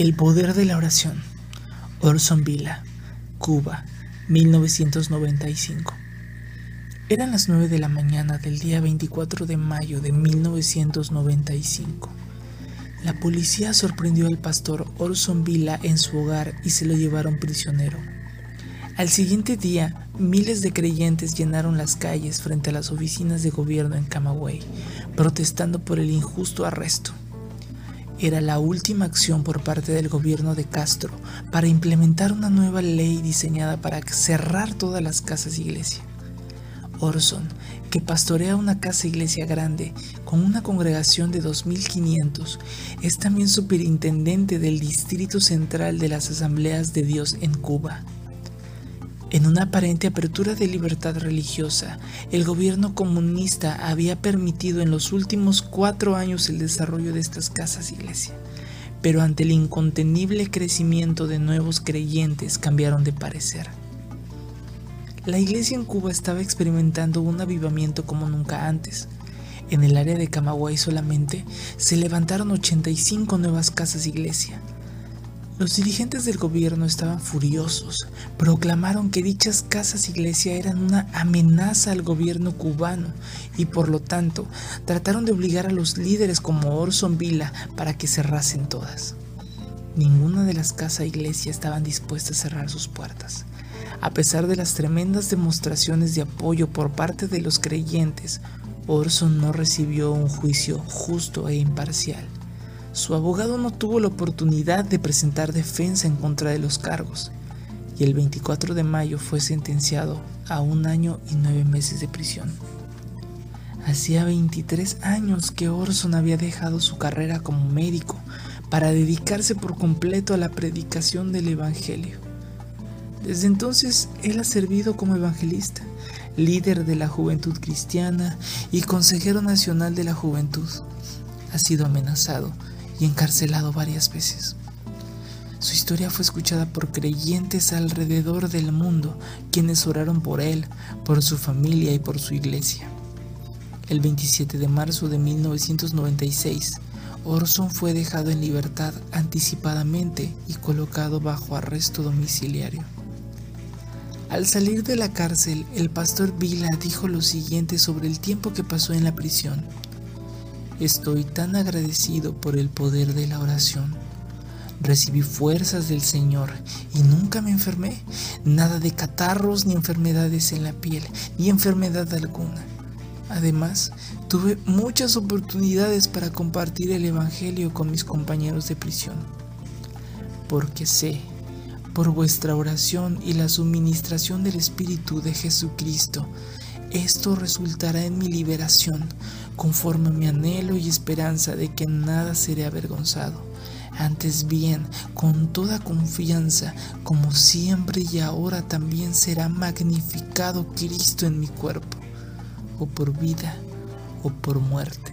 El poder de la oración. Orson Villa, Cuba, 1995. Eran las 9 de la mañana del día 24 de mayo de 1995. La policía sorprendió al pastor Orson Villa en su hogar y se lo llevaron prisionero. Al siguiente día, miles de creyentes llenaron las calles frente a las oficinas de gobierno en Camagüey, protestando por el injusto arresto era la última acción por parte del gobierno de Castro para implementar una nueva ley diseñada para cerrar todas las casas iglesia. Orson, que pastorea una casa iglesia grande con una congregación de 2.500, es también superintendente del Distrito Central de las Asambleas de Dios en Cuba. En una aparente apertura de libertad religiosa, el gobierno comunista había permitido en los últimos cuatro años el desarrollo de estas casas iglesia, pero ante el incontenible crecimiento de nuevos creyentes cambiaron de parecer. La iglesia en Cuba estaba experimentando un avivamiento como nunca antes. En el área de Camagüey solamente se levantaron 85 nuevas casas iglesia, los dirigentes del gobierno estaban furiosos. Proclamaron que dichas casas iglesia eran una amenaza al gobierno cubano y por lo tanto trataron de obligar a los líderes como Orson Villa para que cerrasen todas. Ninguna de las casas iglesia estaban dispuestas a cerrar sus puertas. A pesar de las tremendas demostraciones de apoyo por parte de los creyentes, Orson no recibió un juicio justo e imparcial. Su abogado no tuvo la oportunidad de presentar defensa en contra de los cargos y el 24 de mayo fue sentenciado a un año y nueve meses de prisión. Hacía 23 años que Orson había dejado su carrera como médico para dedicarse por completo a la predicación del Evangelio. Desde entonces él ha servido como evangelista, líder de la juventud cristiana y consejero nacional de la juventud. Ha sido amenazado y encarcelado varias veces. Su historia fue escuchada por creyentes alrededor del mundo, quienes oraron por él, por su familia y por su iglesia. El 27 de marzo de 1996, Orson fue dejado en libertad anticipadamente y colocado bajo arresto domiciliario. Al salir de la cárcel, el pastor Vila dijo lo siguiente sobre el tiempo que pasó en la prisión. Estoy tan agradecido por el poder de la oración. Recibí fuerzas del Señor y nunca me enfermé. Nada de catarros ni enfermedades en la piel, ni enfermedad alguna. Además, tuve muchas oportunidades para compartir el Evangelio con mis compañeros de prisión. Porque sé, por vuestra oración y la suministración del Espíritu de Jesucristo, esto resultará en mi liberación, conforme a mi anhelo y esperanza de que nada seré avergonzado. Antes bien, con toda confianza, como siempre y ahora también será magnificado Cristo en mi cuerpo, o por vida o por muerte.